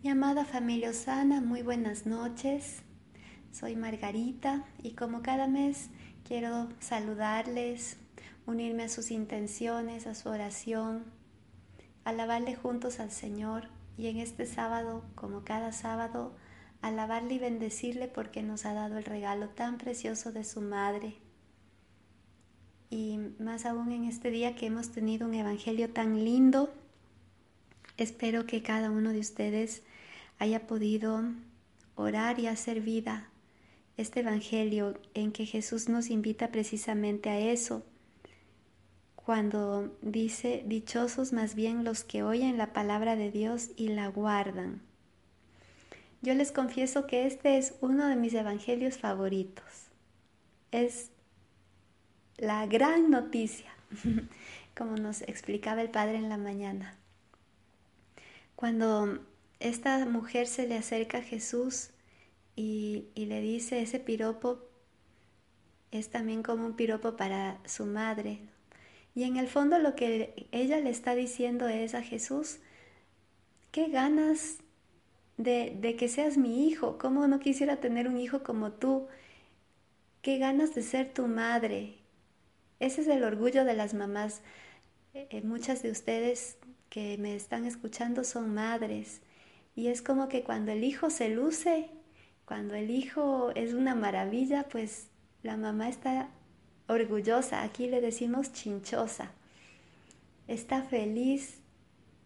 Mi amada familia Osana, muy buenas noches. Soy Margarita y como cada mes quiero saludarles, unirme a sus intenciones, a su oración, alabarle juntos al Señor y en este sábado, como cada sábado, alabarle y bendecirle porque nos ha dado el regalo tan precioso de su madre. Y más aún en este día que hemos tenido un evangelio tan lindo, espero que cada uno de ustedes haya podido orar y hacer vida este Evangelio en que Jesús nos invita precisamente a eso, cuando dice, dichosos más bien los que oyen la palabra de Dios y la guardan. Yo les confieso que este es uno de mis evangelios favoritos. Es la gran noticia, como nos explicaba el Padre en la mañana. Cuando esta mujer se le acerca a Jesús y, le dice, ese piropo es también como un piropo para su madre. Y en el fondo lo que ella le está diciendo es a Jesús, qué ganas de, de, que seas mi hijo, cómo no quisiera tener un hijo como tú, qué ganas de ser tu madre. Ese es el orgullo de las mamás. Eh, muchas de ustedes que me están escuchando son madres. Y es como que cuando el hijo se luce, cuando el hijo es una maravilla, pues la mamá está orgullosa, aquí le decimos chinchosa, está feliz,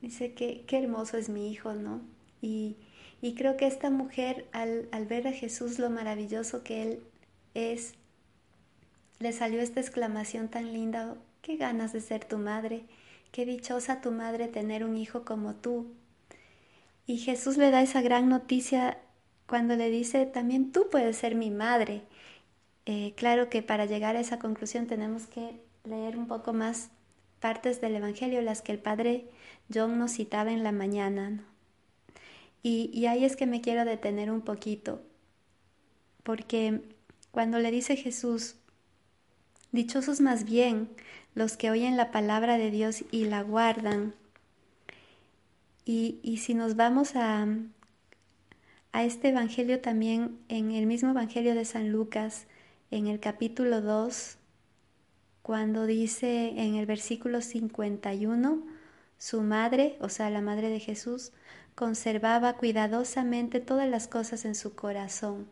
dice que qué hermoso es mi hijo, ¿no? Y, creo que esta mujer al, al ver a Jesús lo maravilloso que él es, le salió esta exclamación tan linda, qué ganas de ser tu madre, qué dichosa tu madre tener un hijo como tú, y Jesús le da esa gran noticia cuando le dice, también tú puedes ser mi madre. Eh, claro que para llegar a esa conclusión tenemos que leer un poco más partes del Evangelio, las que el Padre John nos citaba en la mañana. Y, y ahí es que me quiero detener un poquito, porque cuando le dice Jesús, dichosos más bien los que oyen la palabra de Dios y la guardan, y, si nos vamos a, a este Evangelio también, en el mismo Evangelio de San Lucas, en el capítulo 2, cuando dice en el versículo 51, su madre, o sea, la madre de Jesús, conservaba cuidadosamente todas las cosas en su corazón,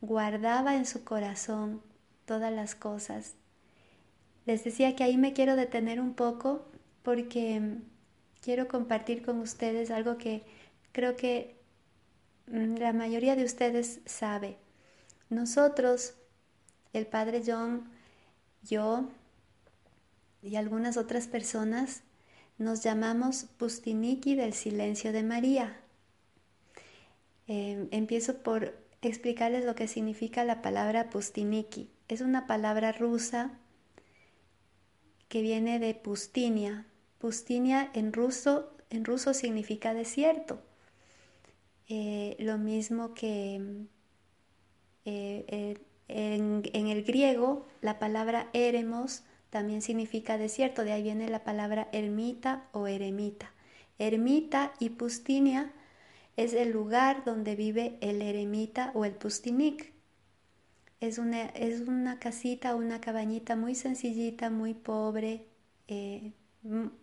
guardaba en su corazón todas las cosas. Les decía que ahí me quiero detener un poco porque quiero compartir con ustedes algo que creo que mm, la mayoría de ustedes sabe. Nosotros, el Padre John, yo y algunas otras personas, nos llamamos Pustiniki del silencio de María. Em, empiezo por explicarles lo que significa la palabra Pustiniki. Es una palabra rusa que viene de Pustinia, Pustinia en ruso, en ruso significa desierto. Eh, lo mismo que eh, eh, en, en, el griego la palabra eremos también significa desierto, de ahí viene la palabra ermita o eremita. Ermita y Pustinia es el lugar donde vive el eremita o el pustinik. Es una, es una casita, una cabañita muy sencillita, muy pobre,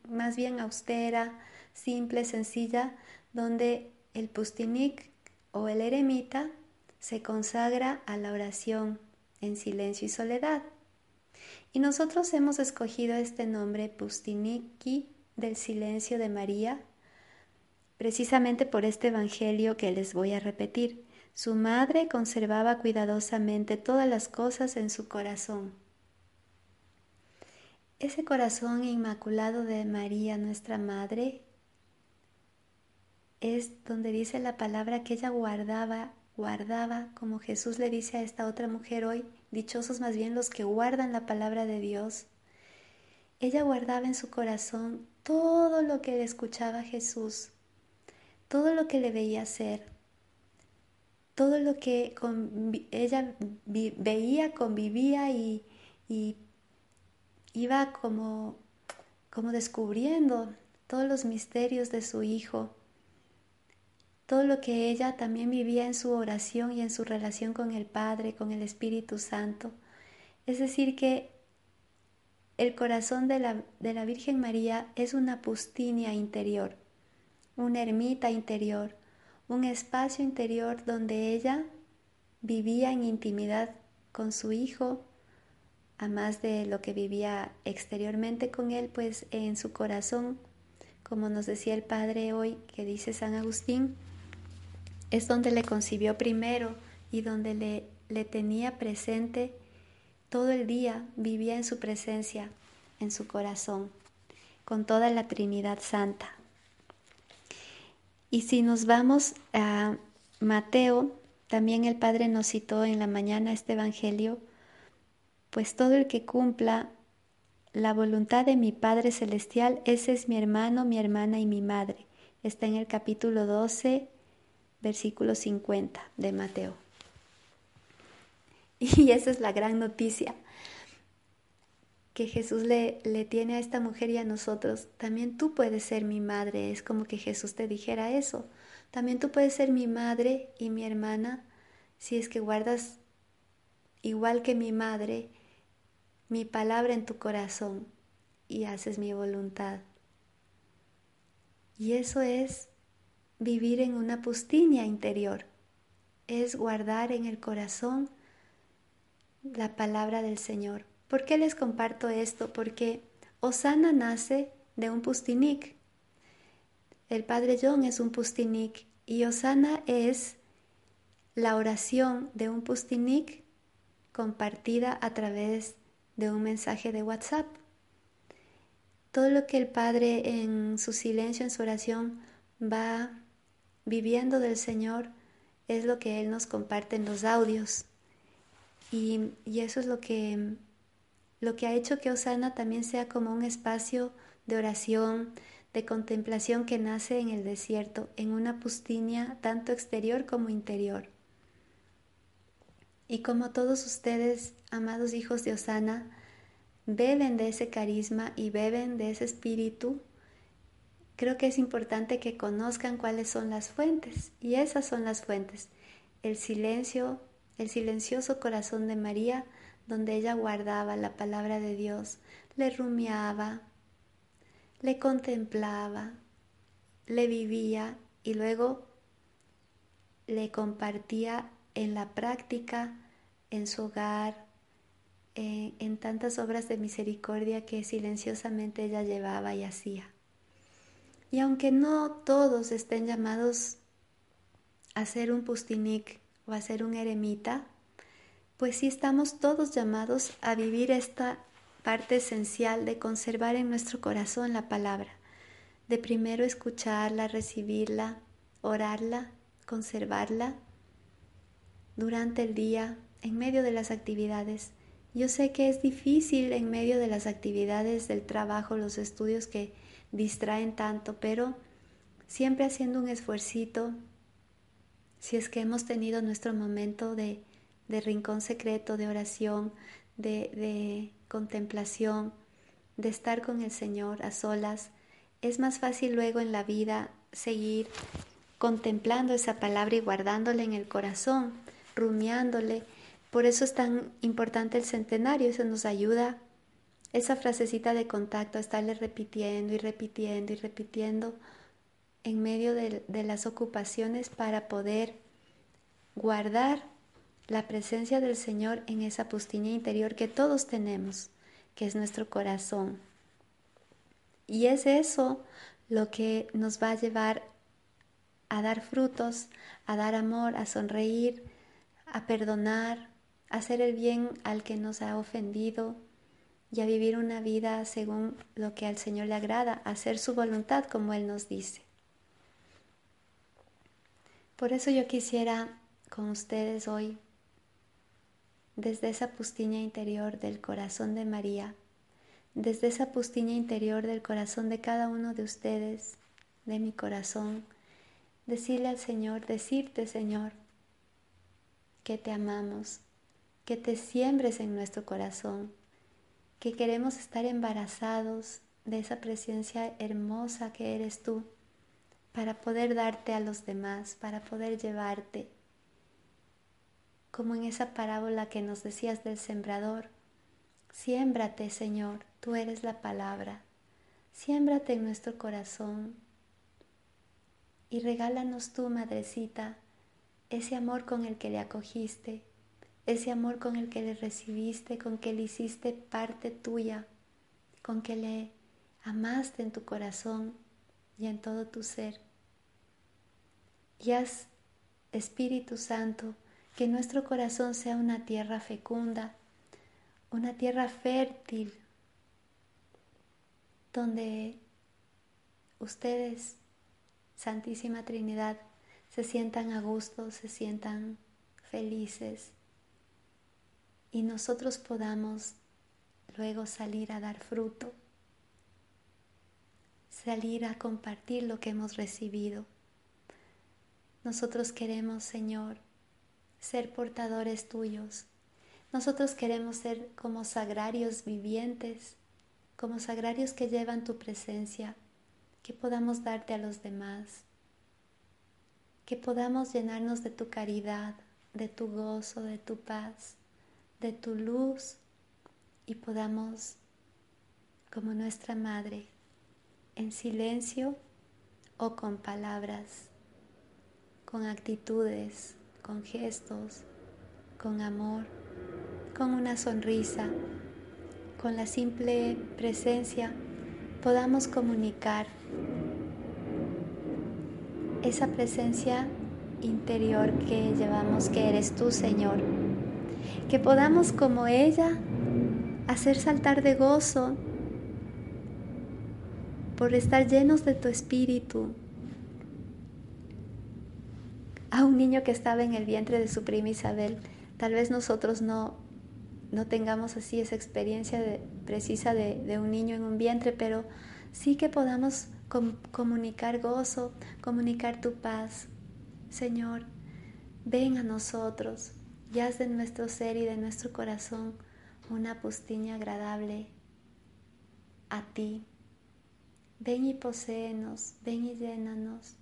más bien austera, simple, sencilla, donde el pustinik o el eremita se consagra a la oración en silencio y soledad. Y nosotros hemos escogido este nombre Pustiniki del silencio de María precisamente por este Evangelio que les voy a repetir. Su madre conservaba cuidadosamente todas las cosas en su corazón. Ese corazón inmaculado de María, nuestra Madre, es donde dice la palabra que ella guardaba, guardaba, como Jesús le dice a esta otra mujer hoy, dichosos más bien los que guardan la palabra de Dios. Ella guardaba en su corazón todo lo que le escuchaba Jesús, todo lo que le veía hacer, todo lo que ella veía, convivía y, y iba como, como descubriendo todos los misterios de su hijo. todo lo que ella también vivía en su oración y en su relación con el Padre, con el Espíritu Santo. Es decir, que el corazón de la, de la Virgen María es una pustinia interior, una ermita interior, un espacio interior donde ella vivía en intimidad con su Hijo, a más de lo que vivía exteriormente con Él, pues en su corazón, como nos decía el Padre hoy, que dice San Agustín, es donde le concibió primero y donde le, le tenía presente todo el día, vivía en su presencia, en su corazón, con toda la Trinidad Santa. Y si nos vamos a Mateo, también el Padre nos citó en la mañana este Evangelio, pues todo el que cumpla la voluntad de mi Padre Celestial, ese es mi hermano, mi hermana y mi madre. Está en el capítulo 12, versículo 50 de Mateo. Y esa es la gran noticia que Jesús le, le tiene a esta mujer y a nosotros. También tú puedes ser mi madre. Es como que Jesús te dijera eso. También tú puedes ser mi madre y mi hermana si es que guardas, igual que mi madre, mi palabra en tu corazón y haces mi voluntad. Y eso es vivir en una pustinia interior, es guardar en el corazón la palabra del Señor. ¿Por qué les comparto esto? Porque Osana nace de un pustinik. El padre John es un pustinik y Osana es la oración de un pustinik compartida a través de un mensaje de WhatsApp. Todo lo que el Padre en su silencio, en su oración, va viviendo del Señor es lo que Él nos comparte en los audios. Y, eso es lo que, lo que ha hecho que Osana también sea como un espacio de oración, de contemplación que nace en el desierto, en una pustinia tanto exterior como interior. Y como todos ustedes, amados hijos de Osana, beben de ese carisma y beben de ese espíritu, creo que es importante que conozcan cuáles son las fuentes. Y esas son las fuentes. El silencio, el silencioso corazón de María, donde ella guardaba la palabra de Dios, le rumiaba, le contemplaba, le vivía y luego le compartía en la práctica, en su hogar, eh, en tantas obras de misericordia que silenciosamente ella llevaba y hacía. Y aunque no todos estén llamados a ser un pustinik o a ser un eremita, pues sí estamos todos llamados a vivir esta parte esencial de conservar en nuestro corazón la palabra, de primero escucharla, recibirla, orarla, conservarla durante el día, en medio de las actividades. Yo sé que es difícil en medio de las actividades del trabajo, los estudios que distraen tanto, pero siempre haciendo un esfuercito, si es que hemos tenido nuestro momento de, de rincón secreto, de oración, de, de contemplación, de estar con el Señor a solas, es más fácil luego en la vida seguir contemplando esa palabra y guardándola en el corazón rumiándole. Por eso es tan importante el centenario, eso nos ayuda esa frasecita de contacto estarle repitiendo y repitiendo y repitiendo en medio de, de las ocupaciones para poder guardar la presencia del Señor en esa pustiña interior que todos tenemos, que es nuestro corazón. Y es eso lo que nos va a llevar a dar frutos, a dar amor, a sonreír, a perdonar, a hacer el bien al que nos ha ofendido y a vivir una vida según lo que al Señor le agrada, a hacer su voluntad como Él nos dice. Por eso yo quisiera con ustedes hoy, desde esa pustiña interior del corazón de María, desde esa pustiña interior del corazón de cada uno de ustedes, de mi corazón, decirle al Señor, decirte Señor, que te amamos, que te siembres en nuestro corazón, que queremos estar embarazados de esa presencia hermosa que eres tú, para poder darte a los demás, para poder llevarte, como en esa parábola que nos decías del sembrador. Siémbrate, Señor, tú eres la palabra. Siémbrate en nuestro corazón y regálanos tú, Madrecita, ese amor con el que le acogiste, ese amor con el que le recibiste, con que le hiciste parte tuya, con que le amaste en tu corazón y en todo tu ser. Y haz, Espíritu Santo, que nuestro corazón sea una tierra fecunda, una tierra fértil, donde ustedes, Santísima Trinidad, se sientan a gusto, se sientan felices y nosotros podamos luego salir a dar fruto, salir a compartir lo que hemos recibido. Nosotros queremos, Señor, ser portadores tuyos. Nosotros queremos ser como sagrarios vivientes, como sagrarios que llevan tu presencia, que podamos darte a los demás, que podamos llenarnos de tu caridad, de tu gozo, de tu paz, de tu luz y podamos, como nuestra Madre, en silencio o con palabras, con actitudes, con gestos, con amor, con una sonrisa, con la simple presencia, podamos comunicar esa presencia interior que llevamos, que eres tú, Señor. Que podamos como ella hacer saltar de gozo por estar llenos de tu espíritu, a un niño que estaba en el vientre de su prima Isabel. Tal vez nosotros no, no tengamos así esa experiencia precisa de, un niño en un vientre, pero sí que podamos comunicar gozo, comunicar tu paz. Señor, ven a nosotros y haz de nuestro ser y de nuestro corazón una pustiña agradable a ti. Ven y poséenos, ven y llénanos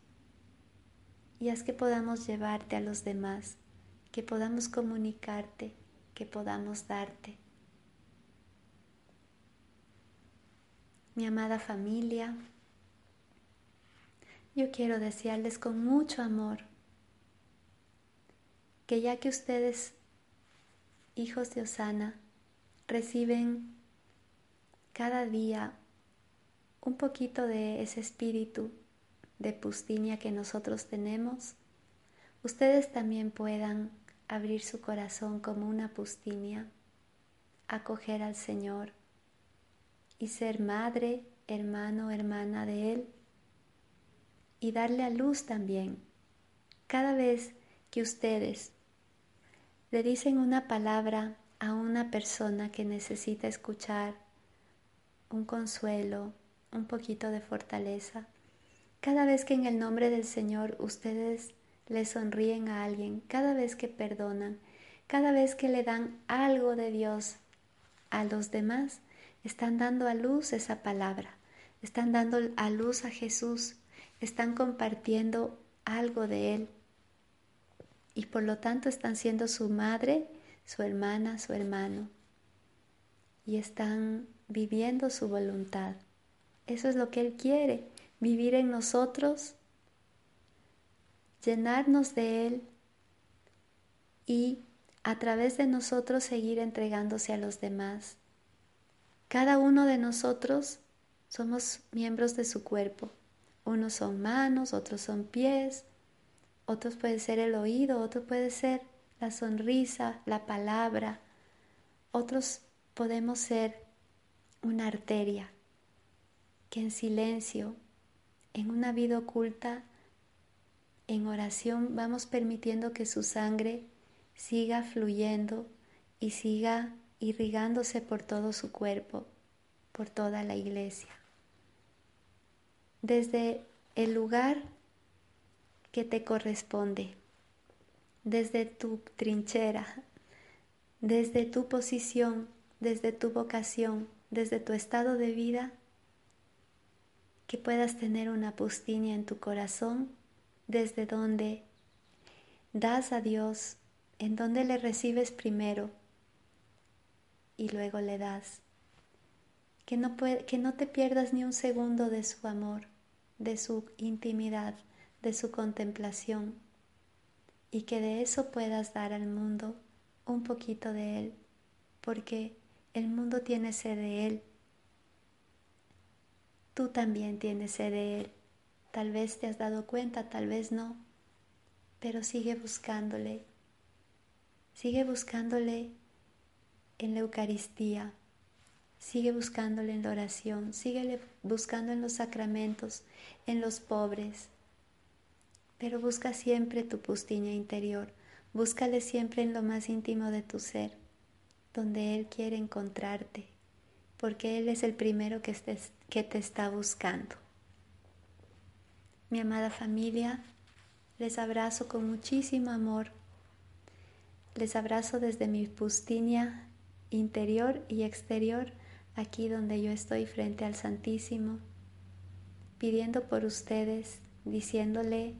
y haz que podamos llevarte a los demás, que podamos comunicarte, que podamos darte. Mi amada familia, yo quiero desearles con mucho amor que ya que ustedes, hijos de Osana, reciben cada día un poquito de ese espíritu de pustinia que nosotros tenemos, ustedes también puedan abrir su corazón como una pustinia, acoger al Señor y ser madre, hermano, hermana de Él y darle a luz también. Cada vez que ustedes le dicen una palabra a una persona que necesita escuchar un consuelo, un poquito de fortaleza, cada vez que en el nombre del Señor ustedes le sonríen a alguien, cada vez que perdonan, cada vez que le dan algo de Dios a los demás, están dando a luz esa palabra, están dando a luz a Jesús, están compartiendo algo de Él. Y por lo tanto están siendo su madre, su hermana, su hermano. Y están viviendo su voluntad. Eso es lo que Él quiere vivir en nosotros, llenarnos de Él y a través de nosotros seguir entregándose a los demás. Cada uno de nosotros somos miembros de su cuerpo. Unos son manos, otros son pies, otros puede ser el oído, otro puede ser la sonrisa, la palabra, otros podemos ser una arteria que en silencio en una vida oculta, en oración, vamos permitiendo que su sangre siga fluyendo y siga irrigándose por todo su cuerpo, por toda la iglesia. Desde el lugar que te corresponde, desde tu trinchera, desde tu posición, desde tu vocación, desde tu estado de vida, que puedas tener una pustinia en tu corazón desde donde das a Dios, en donde le recibes primero y luego le das. Que no, que no te pierdas ni un segundo de su amor, de su intimidad, de su contemplación y que de eso puedas dar al mundo un poquito de Él, porque el mundo tiene sed de Él Tú también tienes sed de Él. Tal vez te has dado cuenta, tal vez no, pero sigue buscándole. Sigue buscándole en la Eucaristía, sigue buscándole en la oración, sigue buscando en los sacramentos, en los pobres. Pero busca siempre tu pustiña interior, búscale siempre en lo más íntimo de tu ser, donde Él quiere encontrarte porque Él es el primero que, que te está buscando. Mi amada familia, les abrazo con muchísimo amor. Les abrazo desde mi pustinia interior y exterior, aquí donde yo estoy frente al Santísimo, pidiendo por ustedes, diciéndole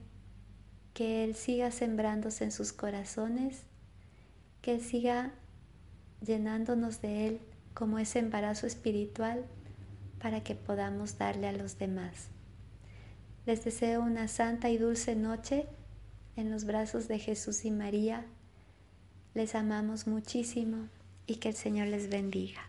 que Él siga sembrándose en sus corazones, que Él siga llenándonos de Él como ese embarazo espiritual para que podamos darle a los demás. Les deseo una santa y dulce noche en los brazos de Jesús y María. Les amamos muchísimo y que el Señor les bendiga.